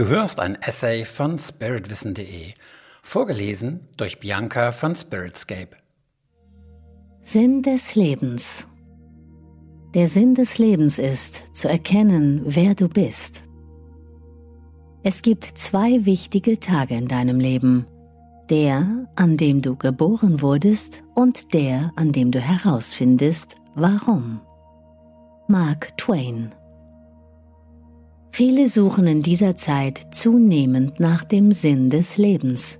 Du hörst ein Essay von spiritwissen.de, vorgelesen durch Bianca von Spiritscape. Sinn des Lebens Der Sinn des Lebens ist, zu erkennen, wer du bist. Es gibt zwei wichtige Tage in deinem Leben. Der, an dem du geboren wurdest und der, an dem du herausfindest, warum. Mark Twain Viele suchen in dieser Zeit zunehmend nach dem Sinn des Lebens.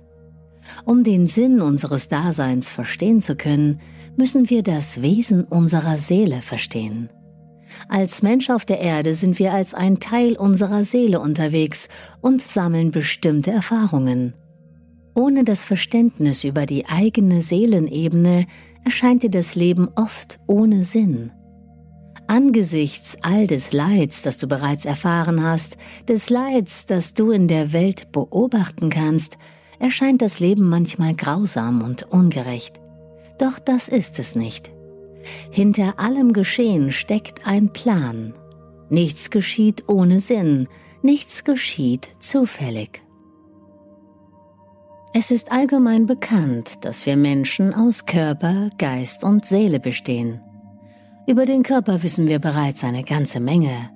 Um den Sinn unseres Daseins verstehen zu können, müssen wir das Wesen unserer Seele verstehen. Als Mensch auf der Erde sind wir als ein Teil unserer Seele unterwegs und sammeln bestimmte Erfahrungen. Ohne das Verständnis über die eigene Seelenebene erscheint dir das Leben oft ohne Sinn. Angesichts all des Leids, das du bereits erfahren hast, des Leids, das du in der Welt beobachten kannst, erscheint das Leben manchmal grausam und ungerecht. Doch das ist es nicht. Hinter allem Geschehen steckt ein Plan. Nichts geschieht ohne Sinn, nichts geschieht zufällig. Es ist allgemein bekannt, dass wir Menschen aus Körper, Geist und Seele bestehen. Über den Körper wissen wir bereits eine ganze Menge,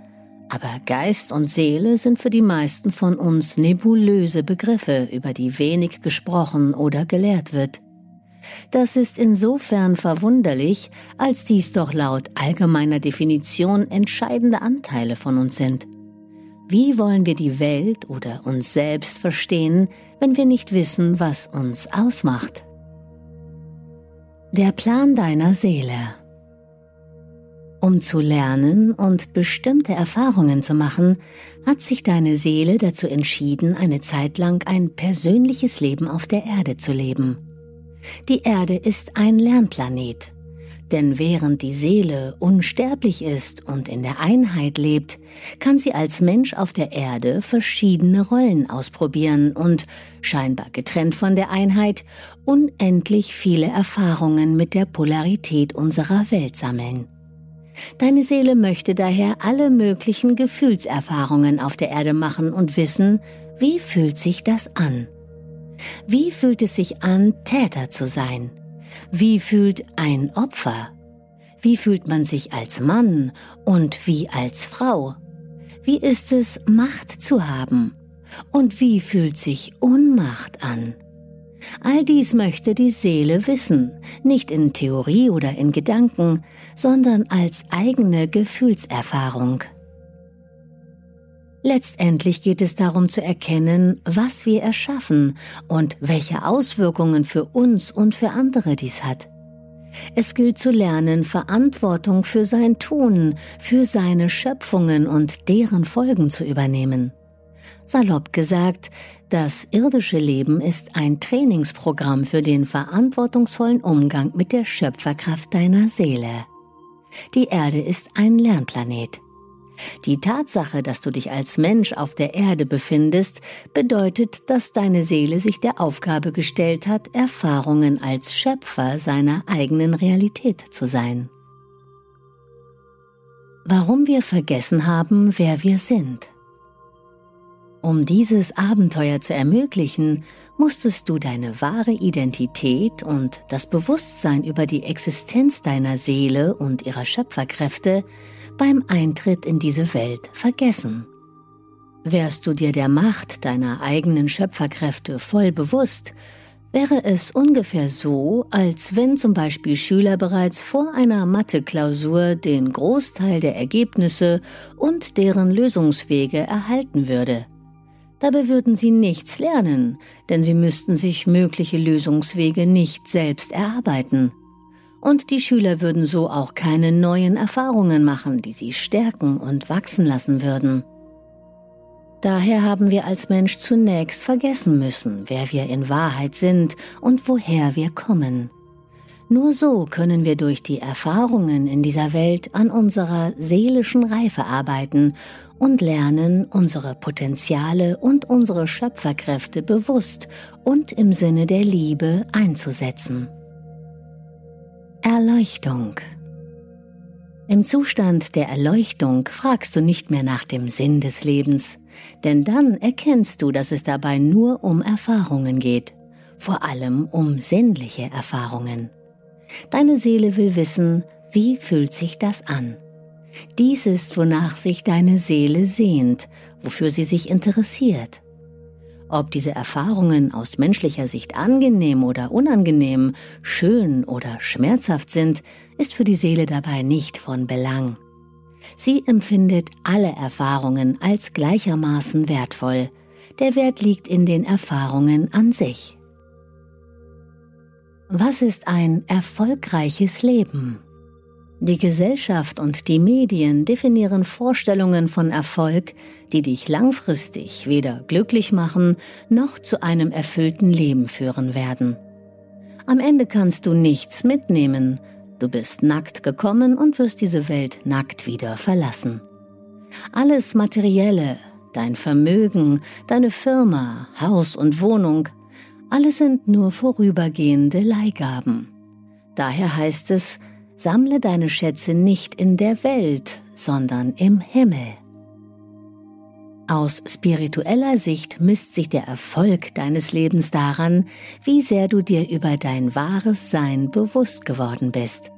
aber Geist und Seele sind für die meisten von uns nebulöse Begriffe, über die wenig gesprochen oder gelehrt wird. Das ist insofern verwunderlich, als dies doch laut allgemeiner Definition entscheidende Anteile von uns sind. Wie wollen wir die Welt oder uns selbst verstehen, wenn wir nicht wissen, was uns ausmacht? Der Plan deiner Seele um zu lernen und bestimmte Erfahrungen zu machen, hat sich deine Seele dazu entschieden, eine Zeit lang ein persönliches Leben auf der Erde zu leben. Die Erde ist ein Lernplanet, denn während die Seele unsterblich ist und in der Einheit lebt, kann sie als Mensch auf der Erde verschiedene Rollen ausprobieren und, scheinbar getrennt von der Einheit, unendlich viele Erfahrungen mit der Polarität unserer Welt sammeln. Deine Seele möchte daher alle möglichen Gefühlserfahrungen auf der Erde machen und wissen, wie fühlt sich das an? Wie fühlt es sich an, Täter zu sein? Wie fühlt ein Opfer? Wie fühlt man sich als Mann und wie als Frau? Wie ist es, Macht zu haben? Und wie fühlt sich Unmacht an? All dies möchte die Seele wissen, nicht in Theorie oder in Gedanken, sondern als eigene Gefühlserfahrung. Letztendlich geht es darum zu erkennen, was wir erschaffen und welche Auswirkungen für uns und für andere dies hat. Es gilt zu lernen, Verantwortung für sein Tun, für seine Schöpfungen und deren Folgen zu übernehmen. Salopp gesagt, das irdische Leben ist ein Trainingsprogramm für den verantwortungsvollen Umgang mit der Schöpferkraft deiner Seele. Die Erde ist ein Lernplanet. Die Tatsache, dass du dich als Mensch auf der Erde befindest, bedeutet, dass deine Seele sich der Aufgabe gestellt hat, Erfahrungen als Schöpfer seiner eigenen Realität zu sein. Warum wir vergessen haben, wer wir sind. Um dieses Abenteuer zu ermöglichen, musstest du deine wahre Identität und das Bewusstsein über die Existenz deiner Seele und ihrer Schöpferkräfte beim Eintritt in diese Welt vergessen. Wärst du dir der Macht deiner eigenen Schöpferkräfte voll bewusst, wäre es ungefähr so, als wenn zum Beispiel Schüler bereits vor einer Mathe-Klausur den Großteil der Ergebnisse und deren Lösungswege erhalten würde. Dabei würden sie nichts lernen, denn sie müssten sich mögliche Lösungswege nicht selbst erarbeiten. Und die Schüler würden so auch keine neuen Erfahrungen machen, die sie stärken und wachsen lassen würden. Daher haben wir als Mensch zunächst vergessen müssen, wer wir in Wahrheit sind und woher wir kommen. Nur so können wir durch die Erfahrungen in dieser Welt an unserer seelischen Reife arbeiten und lernen, unsere Potenziale und unsere Schöpferkräfte bewusst und im Sinne der Liebe einzusetzen. Erleuchtung Im Zustand der Erleuchtung fragst du nicht mehr nach dem Sinn des Lebens, Denn dann erkennst du, dass es dabei nur um Erfahrungen geht, vor allem um sinnliche Erfahrungen. Deine Seele will wissen, wie fühlt sich das an? Dies ist, wonach sich deine Seele sehnt, wofür sie sich interessiert. Ob diese Erfahrungen aus menschlicher Sicht angenehm oder unangenehm, schön oder schmerzhaft sind, ist für die Seele dabei nicht von Belang. Sie empfindet alle Erfahrungen als gleichermaßen wertvoll. Der Wert liegt in den Erfahrungen an sich. Was ist ein erfolgreiches Leben? Die Gesellschaft und die Medien definieren Vorstellungen von Erfolg, die dich langfristig weder glücklich machen noch zu einem erfüllten Leben führen werden. Am Ende kannst du nichts mitnehmen, Du bist nackt gekommen und wirst diese Welt nackt wieder verlassen. Alles Materielle, dein Vermögen, deine Firma, Haus und Wohnung, alles sind nur vorübergehende Leihgaben. Daher heißt es, sammle deine Schätze nicht in der Welt, sondern im Himmel. Aus spiritueller Sicht misst sich der Erfolg deines Lebens daran, wie sehr du dir über dein wahres Sein bewusst geworden bist.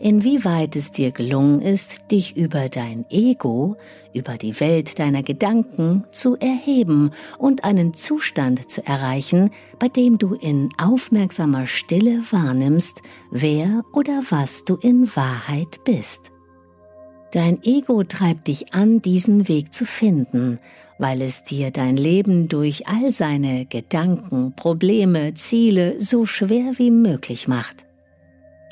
Inwieweit es dir gelungen ist, dich über dein Ego, über die Welt deiner Gedanken zu erheben und einen Zustand zu erreichen, bei dem du in aufmerksamer Stille wahrnimmst, wer oder was du in Wahrheit bist. Dein Ego treibt dich an, diesen Weg zu finden, weil es dir dein Leben durch all seine Gedanken, Probleme, Ziele so schwer wie möglich macht.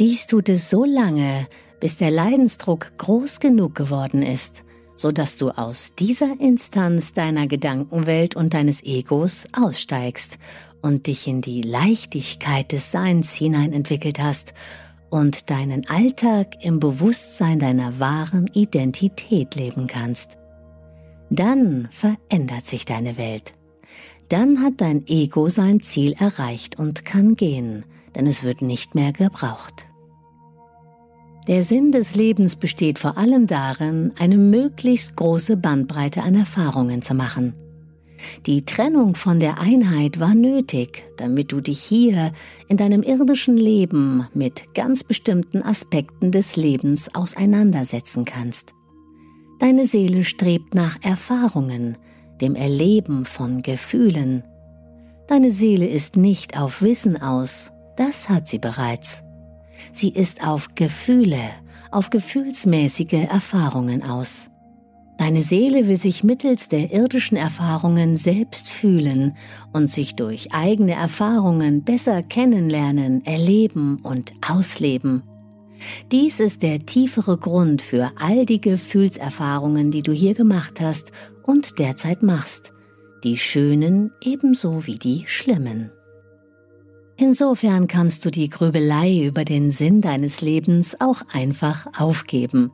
Dies tut es so lange, bis der Leidensdruck groß genug geworden ist, so dass du aus dieser Instanz deiner Gedankenwelt und deines Egos aussteigst und dich in die Leichtigkeit des Seins hinein entwickelt hast und deinen Alltag im Bewusstsein deiner wahren Identität leben kannst. Dann verändert sich deine Welt. Dann hat dein Ego sein Ziel erreicht und kann gehen, denn es wird nicht mehr gebraucht. Der Sinn des Lebens besteht vor allem darin, eine möglichst große Bandbreite an Erfahrungen zu machen. Die Trennung von der Einheit war nötig, damit du dich hier in deinem irdischen Leben mit ganz bestimmten Aspekten des Lebens auseinandersetzen kannst. Deine Seele strebt nach Erfahrungen, dem Erleben von Gefühlen. Deine Seele ist nicht auf Wissen aus, das hat sie bereits. Sie ist auf Gefühle, auf gefühlsmäßige Erfahrungen aus. Deine Seele will sich mittels der irdischen Erfahrungen selbst fühlen und sich durch eigene Erfahrungen besser kennenlernen, erleben und ausleben. Dies ist der tiefere Grund für all die Gefühlserfahrungen, die du hier gemacht hast und derzeit machst, die schönen ebenso wie die schlimmen. Insofern kannst du die Grübelei über den Sinn deines Lebens auch einfach aufgeben.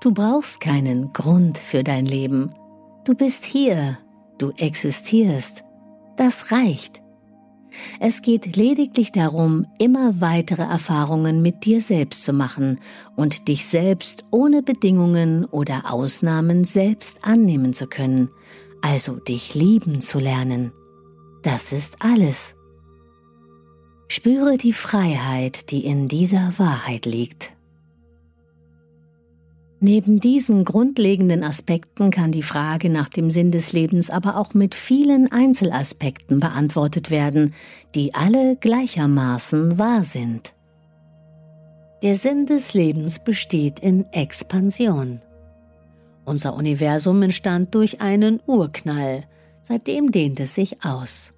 Du brauchst keinen Grund für dein Leben. Du bist hier, du existierst. Das reicht. Es geht lediglich darum, immer weitere Erfahrungen mit dir selbst zu machen und dich selbst ohne Bedingungen oder Ausnahmen selbst annehmen zu können, also dich lieben zu lernen. Das ist alles. Spüre die Freiheit, die in dieser Wahrheit liegt. Neben diesen grundlegenden Aspekten kann die Frage nach dem Sinn des Lebens aber auch mit vielen Einzelaspekten beantwortet werden, die alle gleichermaßen wahr sind. Der Sinn des Lebens besteht in Expansion. Unser Universum entstand durch einen Urknall, seitdem dehnt es sich aus.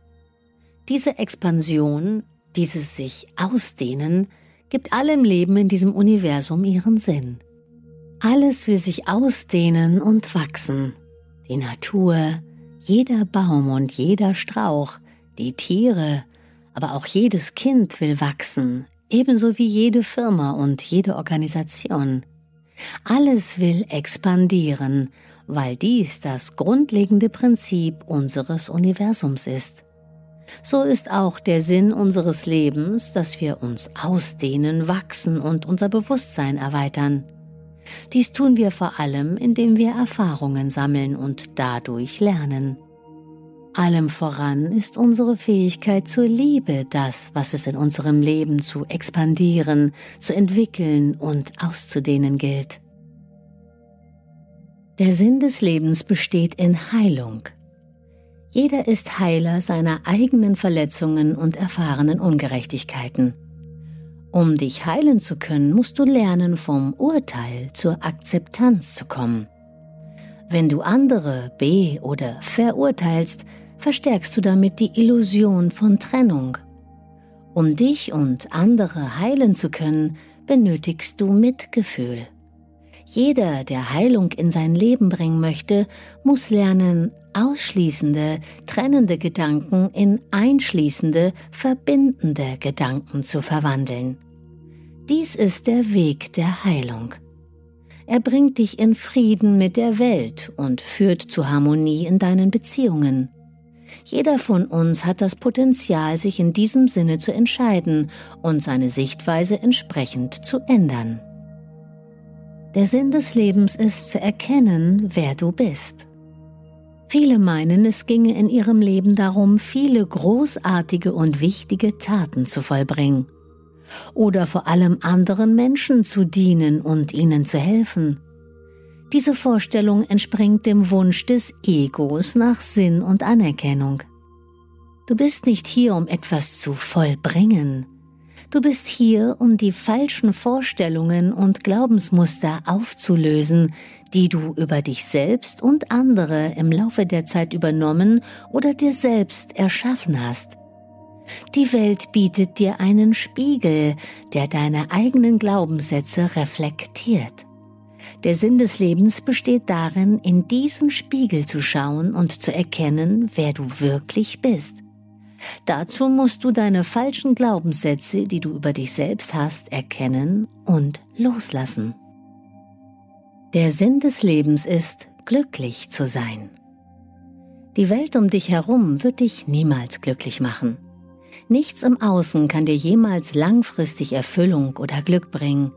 Diese Expansion, dieses sich Ausdehnen, gibt allem Leben in diesem Universum ihren Sinn. Alles will sich ausdehnen und wachsen. Die Natur, jeder Baum und jeder Strauch, die Tiere, aber auch jedes Kind will wachsen, ebenso wie jede Firma und jede Organisation. Alles will expandieren, weil dies das grundlegende Prinzip unseres Universums ist. So ist auch der Sinn unseres Lebens, dass wir uns ausdehnen, wachsen und unser Bewusstsein erweitern. Dies tun wir vor allem, indem wir Erfahrungen sammeln und dadurch lernen. Allem voran ist unsere Fähigkeit zur Liebe das, was es in unserem Leben zu expandieren, zu entwickeln und auszudehnen gilt. Der Sinn des Lebens besteht in Heilung. Jeder ist Heiler seiner eigenen Verletzungen und erfahrenen Ungerechtigkeiten. Um dich heilen zu können, musst du lernen, vom Urteil zur Akzeptanz zu kommen. Wenn du andere be- oder verurteilst, verstärkst du damit die Illusion von Trennung. Um dich und andere heilen zu können, benötigst du Mitgefühl. Jeder, der Heilung in sein Leben bringen möchte, muss lernen, ausschließende, trennende Gedanken in einschließende, verbindende Gedanken zu verwandeln. Dies ist der Weg der Heilung. Er bringt dich in Frieden mit der Welt und führt zu Harmonie in deinen Beziehungen. Jeder von uns hat das Potenzial, sich in diesem Sinne zu entscheiden und seine Sichtweise entsprechend zu ändern. Der Sinn des Lebens ist zu erkennen, wer du bist. Viele meinen, es ginge in ihrem Leben darum, viele großartige und wichtige Taten zu vollbringen oder vor allem anderen Menschen zu dienen und ihnen zu helfen. Diese Vorstellung entspringt dem Wunsch des Egos nach Sinn und Anerkennung. Du bist nicht hier, um etwas zu vollbringen, Du bist hier, um die falschen Vorstellungen und Glaubensmuster aufzulösen, die du über dich selbst und andere im Laufe der Zeit übernommen oder dir selbst erschaffen hast. Die Welt bietet dir einen Spiegel, der deine eigenen Glaubenssätze reflektiert. Der Sinn des Lebens besteht darin, in diesen Spiegel zu schauen und zu erkennen, wer du wirklich bist. Dazu musst du deine falschen Glaubenssätze, die du über dich selbst hast, erkennen und loslassen. Der Sinn des Lebens ist, glücklich zu sein. Die Welt um dich herum wird dich niemals glücklich machen. Nichts im Außen kann dir jemals langfristig Erfüllung oder Glück bringen,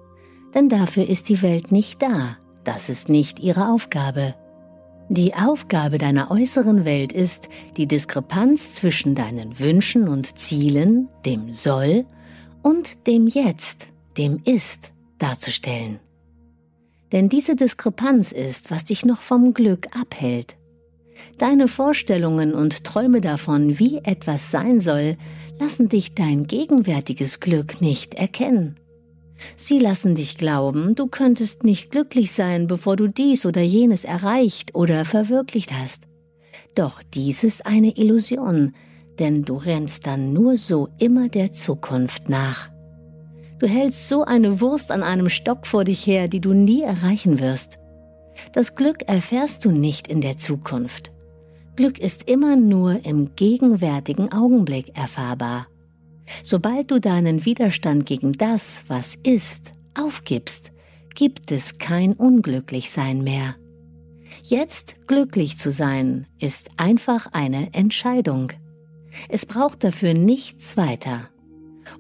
denn dafür ist die Welt nicht da, das ist nicht ihre Aufgabe. Die Aufgabe deiner äußeren Welt ist, die Diskrepanz zwischen deinen Wünschen und Zielen, dem Soll und dem Jetzt, dem Ist, darzustellen. Denn diese Diskrepanz ist, was dich noch vom Glück abhält. Deine Vorstellungen und Träume davon, wie etwas sein soll, lassen dich dein gegenwärtiges Glück nicht erkennen. Sie lassen dich glauben, du könntest nicht glücklich sein, bevor du dies oder jenes erreicht oder verwirklicht hast. Doch dies ist eine Illusion, denn du rennst dann nur so immer der Zukunft nach. Du hältst so eine Wurst an einem Stock vor dich her, die du nie erreichen wirst. Das Glück erfährst du nicht in der Zukunft. Glück ist immer nur im gegenwärtigen Augenblick erfahrbar. Sobald du deinen Widerstand gegen das, was ist, aufgibst, gibt es kein Unglücklichsein mehr. Jetzt glücklich zu sein, ist einfach eine Entscheidung. Es braucht dafür nichts weiter.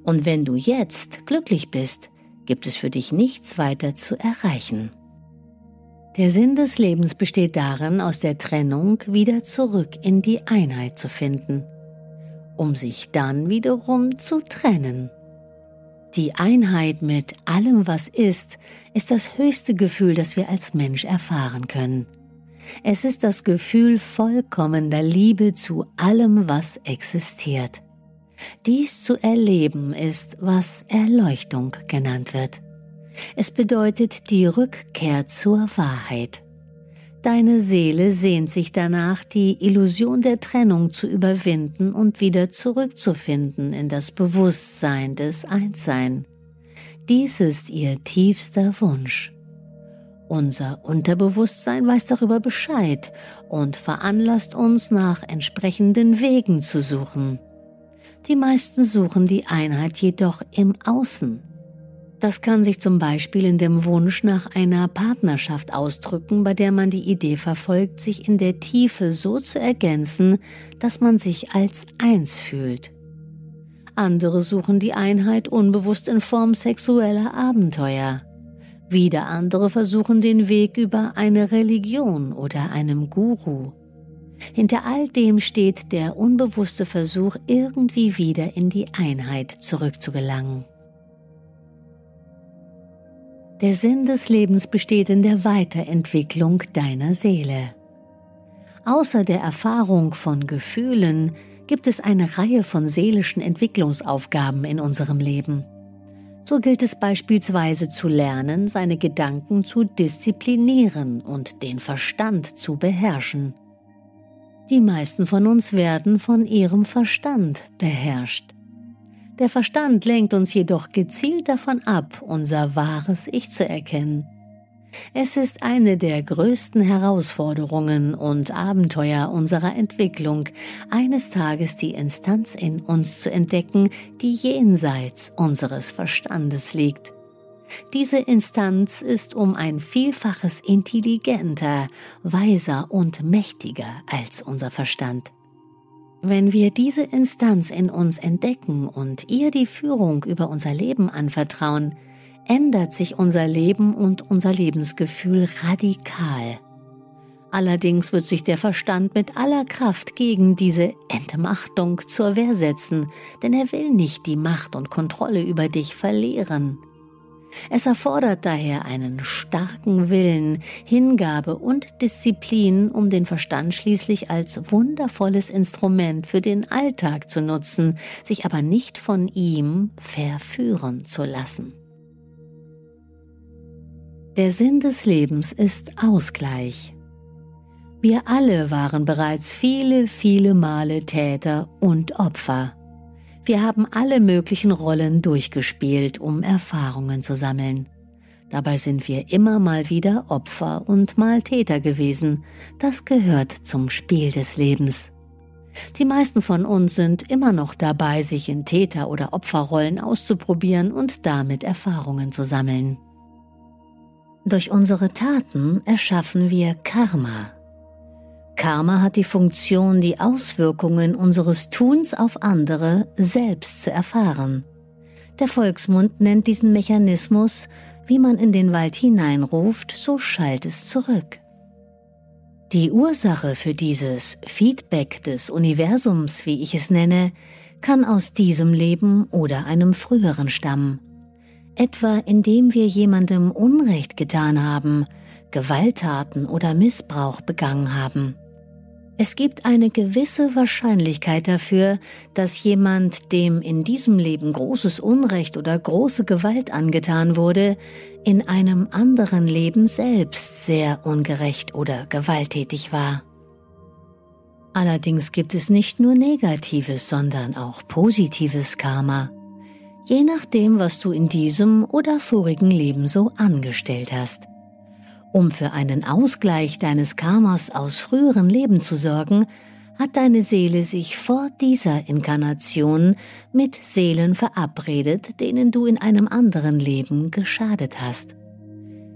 Und wenn du jetzt glücklich bist, gibt es für dich nichts weiter zu erreichen. Der Sinn des Lebens besteht darin, aus der Trennung wieder zurück in die Einheit zu finden um sich dann wiederum zu trennen. Die Einheit mit allem, was ist, ist das höchste Gefühl, das wir als Mensch erfahren können. Es ist das Gefühl vollkommener Liebe zu allem, was existiert. Dies zu erleben ist, was Erleuchtung genannt wird. Es bedeutet die Rückkehr zur Wahrheit. Deine Seele sehnt sich danach, die Illusion der Trennung zu überwinden und wieder zurückzufinden in das Bewusstsein des Einssein. Dies ist ihr tiefster Wunsch. Unser Unterbewusstsein weiß darüber Bescheid und veranlasst uns nach entsprechenden Wegen zu suchen. Die meisten suchen die Einheit jedoch im Außen. Das kann sich zum Beispiel in dem Wunsch nach einer Partnerschaft ausdrücken, bei der man die Idee verfolgt, sich in der Tiefe so zu ergänzen, dass man sich als eins fühlt. Andere suchen die Einheit unbewusst in Form sexueller Abenteuer. Wieder andere versuchen den Weg über eine Religion oder einem Guru. Hinter all dem steht der unbewusste Versuch, irgendwie wieder in die Einheit zurückzugelangen. Der Sinn des Lebens besteht in der Weiterentwicklung deiner Seele. Außer der Erfahrung von Gefühlen gibt es eine Reihe von seelischen Entwicklungsaufgaben in unserem Leben. So gilt es beispielsweise zu lernen, seine Gedanken zu disziplinieren und den Verstand zu beherrschen. Die meisten von uns werden von ihrem Verstand beherrscht. Der Verstand lenkt uns jedoch gezielt davon ab, unser wahres Ich zu erkennen. Es ist eine der größten Herausforderungen und Abenteuer unserer Entwicklung, eines Tages die Instanz in uns zu entdecken, die jenseits unseres Verstandes liegt. Diese Instanz ist um ein Vielfaches intelligenter, weiser und mächtiger als unser Verstand. Wenn wir diese Instanz in uns entdecken und ihr die Führung über unser Leben anvertrauen, ändert sich unser Leben und unser Lebensgefühl radikal. Allerdings wird sich der Verstand mit aller Kraft gegen diese Entmachtung zur Wehr setzen, denn er will nicht die Macht und Kontrolle über dich verlieren. Es erfordert daher einen starken Willen, Hingabe und Disziplin, um den Verstand schließlich als wundervolles Instrument für den Alltag zu nutzen, sich aber nicht von ihm verführen zu lassen. Der Sinn des Lebens ist Ausgleich. Wir alle waren bereits viele, viele Male Täter und Opfer. Wir haben alle möglichen Rollen durchgespielt, um Erfahrungen zu sammeln. Dabei sind wir immer mal wieder Opfer und mal Täter gewesen. Das gehört zum Spiel des Lebens. Die meisten von uns sind immer noch dabei, sich in Täter- oder Opferrollen auszuprobieren und damit Erfahrungen zu sammeln. Durch unsere Taten erschaffen wir Karma. Karma hat die Funktion, die Auswirkungen unseres Tuns auf andere selbst zu erfahren. Der Volksmund nennt diesen Mechanismus, wie man in den Wald hineinruft, so schallt es zurück. Die Ursache für dieses Feedback des Universums, wie ich es nenne, kann aus diesem Leben oder einem früheren stammen etwa indem wir jemandem Unrecht getan haben, Gewalttaten oder Missbrauch begangen haben. Es gibt eine gewisse Wahrscheinlichkeit dafür, dass jemand, dem in diesem Leben großes Unrecht oder große Gewalt angetan wurde, in einem anderen Leben selbst sehr ungerecht oder gewalttätig war. Allerdings gibt es nicht nur negatives, sondern auch positives Karma je nachdem, was du in diesem oder vorigen Leben so angestellt hast. Um für einen Ausgleich deines Karmas aus früheren Leben zu sorgen, hat deine Seele sich vor dieser Inkarnation mit Seelen verabredet, denen du in einem anderen Leben geschadet hast.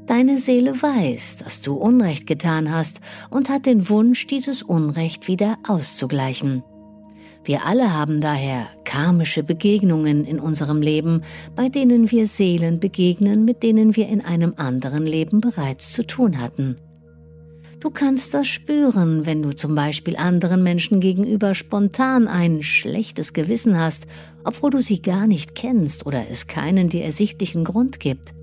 Deine Seele weiß, dass du Unrecht getan hast und hat den Wunsch, dieses Unrecht wieder auszugleichen. Wir alle haben daher karmische Begegnungen in unserem Leben, bei denen wir Seelen begegnen, mit denen wir in einem anderen Leben bereits zu tun hatten. Du kannst das spüren, wenn du zum Beispiel anderen Menschen gegenüber spontan ein schlechtes Gewissen hast, obwohl du sie gar nicht kennst oder es keinen dir ersichtlichen Grund gibt.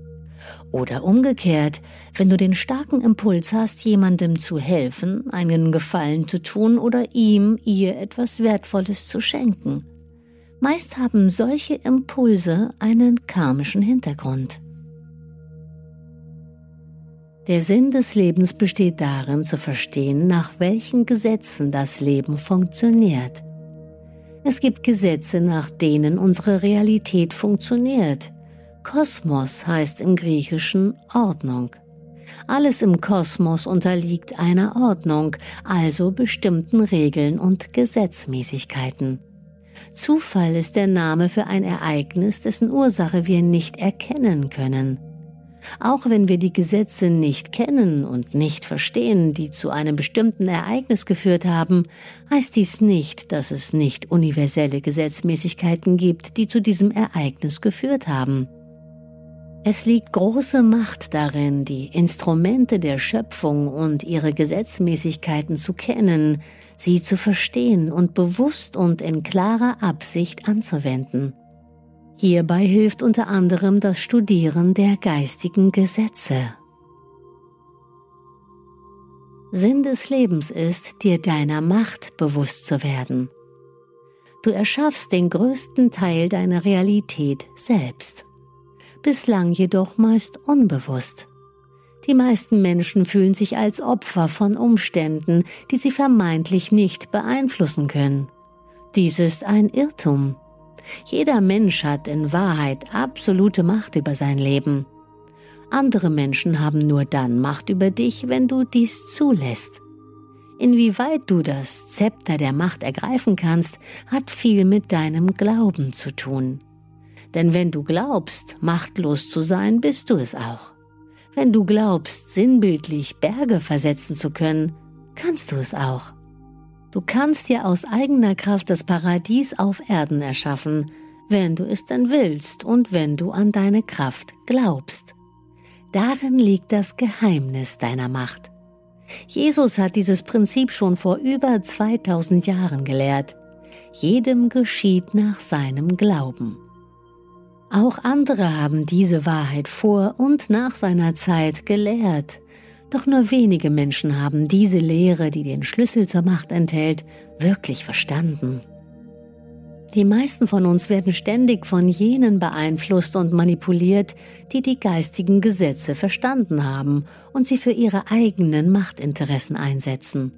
Oder umgekehrt, wenn du den starken Impuls hast, jemandem zu helfen, einen Gefallen zu tun oder ihm, ihr etwas Wertvolles zu schenken. Meist haben solche Impulse einen karmischen Hintergrund. Der Sinn des Lebens besteht darin zu verstehen, nach welchen Gesetzen das Leben funktioniert. Es gibt Gesetze, nach denen unsere Realität funktioniert, Kosmos heißt im Griechischen Ordnung. Alles im Kosmos unterliegt einer Ordnung, also bestimmten Regeln und Gesetzmäßigkeiten. Zufall ist der Name für ein Ereignis, dessen Ursache wir nicht erkennen können. Auch wenn wir die Gesetze nicht kennen und nicht verstehen, die zu einem bestimmten Ereignis geführt haben, heißt dies nicht, dass es nicht universelle Gesetzmäßigkeiten gibt, die zu diesem Ereignis geführt haben. Es liegt große Macht darin, die Instrumente der Schöpfung und ihre Gesetzmäßigkeiten zu kennen, sie zu verstehen und bewusst und in klarer Absicht anzuwenden. Hierbei hilft unter anderem das Studieren der geistigen Gesetze. Sinn des Lebens ist, dir deiner Macht bewusst zu werden. Du erschaffst den größten Teil deiner Realität selbst, bislang jedoch meist unbewusst. Die meisten Menschen fühlen sich als Opfer von Umständen, die sie vermeintlich nicht beeinflussen können. Dies ist ein Irrtum. Jeder Mensch hat in Wahrheit absolute Macht über sein Leben. Andere Menschen haben nur dann Macht über dich, wenn du dies zulässt. Inwieweit du das Zepter der Macht ergreifen kannst, hat viel mit deinem Glauben zu tun. Denn wenn du glaubst, machtlos zu sein, bist du es auch. Wenn du glaubst, sinnbildlich Berge versetzen zu können, kannst du es auch. Du kannst dir aus eigener Kraft das Paradies auf Erden erschaffen, wenn du es denn willst und wenn du an deine Kraft glaubst. Darin liegt das Geheimnis deiner Macht. Jesus hat dieses Prinzip schon vor über 2000 Jahren gelehrt. Jedem geschieht nach seinem Glauben. Auch andere haben diese Wahrheit vor und nach seiner Zeit gelehrt. Doch nur wenige Menschen haben diese Lehre, die den Schlüssel zur Macht enthält, wirklich verstanden. Die meisten von uns werden ständig von jenen beeinflusst und manipuliert, die die geistigen Gesetze verstanden haben und sie für ihre eigenen Machtinteressen einsetzen.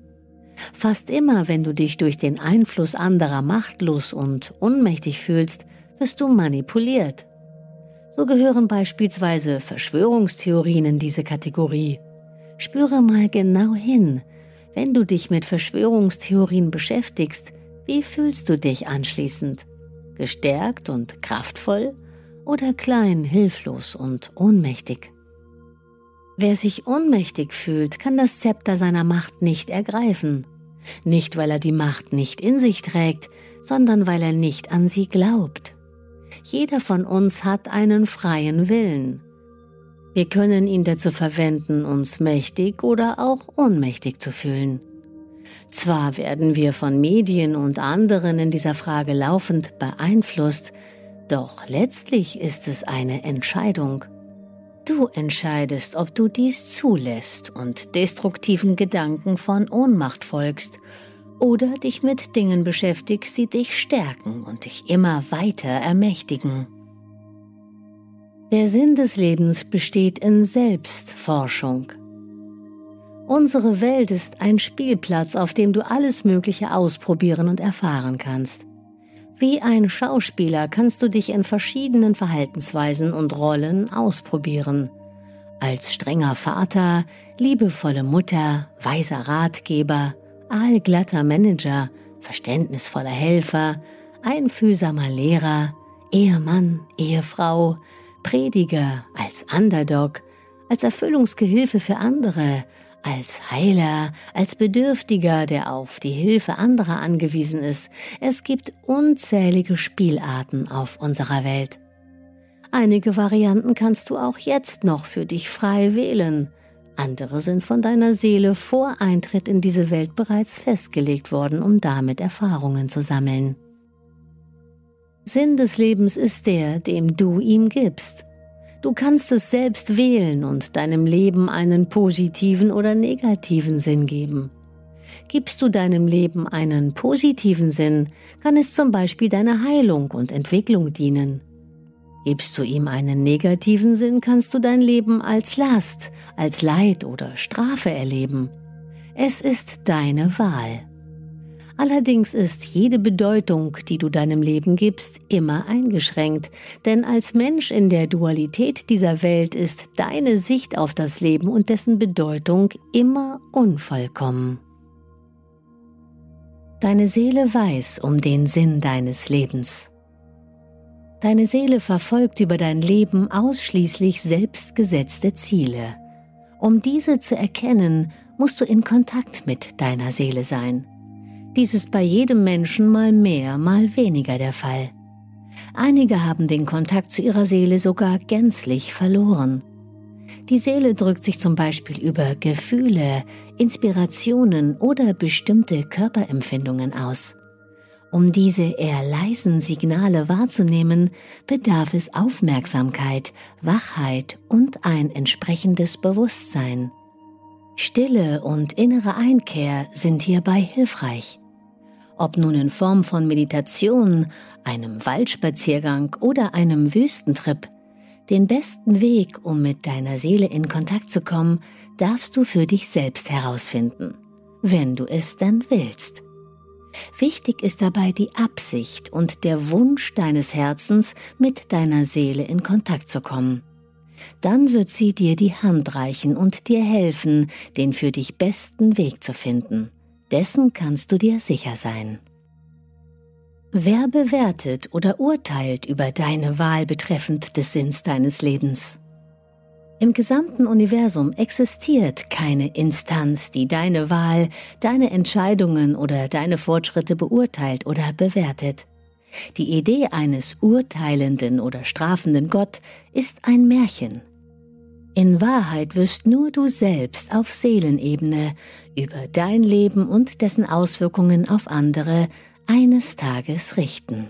Fast immer, wenn du dich durch den Einfluss anderer machtlos und unmächtig fühlst, wirst du manipuliert. So gehören beispielsweise Verschwörungstheorien in diese Kategorie. Spüre mal genau hin, wenn du dich mit Verschwörungstheorien beschäftigst, wie fühlst du dich anschließend? Gestärkt und kraftvoll oder klein, hilflos und ohnmächtig? Wer sich ohnmächtig fühlt, kann das Zepter seiner Macht nicht ergreifen. Nicht, weil er die Macht nicht in sich trägt, sondern weil er nicht an sie glaubt. Jeder von uns hat einen freien Willen. Wir können ihn dazu verwenden, uns mächtig oder auch ohnmächtig zu fühlen. Zwar werden wir von Medien und anderen in dieser Frage laufend beeinflusst, doch letztlich ist es eine Entscheidung. Du entscheidest, ob du dies zulässt und destruktiven Gedanken von Ohnmacht folgst oder dich mit Dingen beschäftigst, die dich stärken und dich immer weiter ermächtigen. Der Sinn des Lebens besteht in Selbstforschung. Unsere Welt ist ein Spielplatz, auf dem du alles Mögliche ausprobieren und erfahren kannst. Wie ein Schauspieler kannst du dich in verschiedenen Verhaltensweisen und Rollen ausprobieren. Als strenger Vater, liebevolle Mutter, weiser Ratgeber, allglatter Manager, verständnisvoller Helfer, einfühlsamer Lehrer, Ehemann, Ehefrau, Prediger, als Underdog, als Erfüllungsgehilfe für andere, als Heiler, als Bedürftiger, der auf die Hilfe anderer angewiesen ist. Es gibt unzählige Spielarten auf unserer Welt. Einige Varianten kannst du auch jetzt noch für dich frei wählen. Andere sind von deiner Seele vor Eintritt in diese Welt bereits festgelegt worden, um damit Erfahrungen zu sammeln. Sinn des Lebens ist der, dem du ihm gibst. Du kannst es selbst wählen und deinem Leben einen positiven oder negativen Sinn geben. Gibst du deinem Leben einen positiven Sinn, kann es zum Beispiel deiner Heilung und Entwicklung dienen. Gibst du ihm einen negativen Sinn, kannst du dein Leben als Last, als Leid oder Strafe erleben. Es ist deine Wahl. Allerdings ist jede Bedeutung, die du deinem Leben gibst, immer eingeschränkt, denn als Mensch in der Dualität dieser Welt ist deine Sicht auf das Leben und dessen Bedeutung immer unvollkommen. Deine Seele weiß um den Sinn deines Lebens. Deine Seele verfolgt über dein Leben ausschließlich selbstgesetzte Ziele. Um diese zu erkennen, musst du in Kontakt mit deiner Seele sein. Dies ist bei jedem Menschen mal mehr, mal weniger der Fall. Einige haben den Kontakt zu ihrer Seele sogar gänzlich verloren. Die Seele drückt sich zum Beispiel über Gefühle, Inspirationen oder bestimmte Körperempfindungen aus. Um diese eher leisen Signale wahrzunehmen, bedarf es Aufmerksamkeit, Wachheit und ein entsprechendes Bewusstsein. Stille und innere Einkehr sind hierbei hilfreich. Ob nun in Form von Meditation, einem Waldspaziergang oder einem Wüstentrip, den besten Weg, um mit deiner Seele in Kontakt zu kommen, darfst du für dich selbst herausfinden, wenn du es dann willst. Wichtig ist dabei die Absicht und der Wunsch deines Herzens, mit deiner Seele in Kontakt zu kommen. Dann wird sie dir die Hand reichen und dir helfen, den für dich besten Weg zu finden. Dessen kannst du dir sicher sein. Wer bewertet oder urteilt über deine Wahl betreffend des Sinns deines Lebens? Im gesamten Universum existiert keine Instanz, die deine Wahl, deine Entscheidungen oder deine Fortschritte beurteilt oder bewertet. Die Idee eines urteilenden oder strafenden Gott ist ein Märchen. In Wahrheit wirst nur du selbst auf Seelenebene über dein Leben und dessen Auswirkungen auf andere eines Tages richten.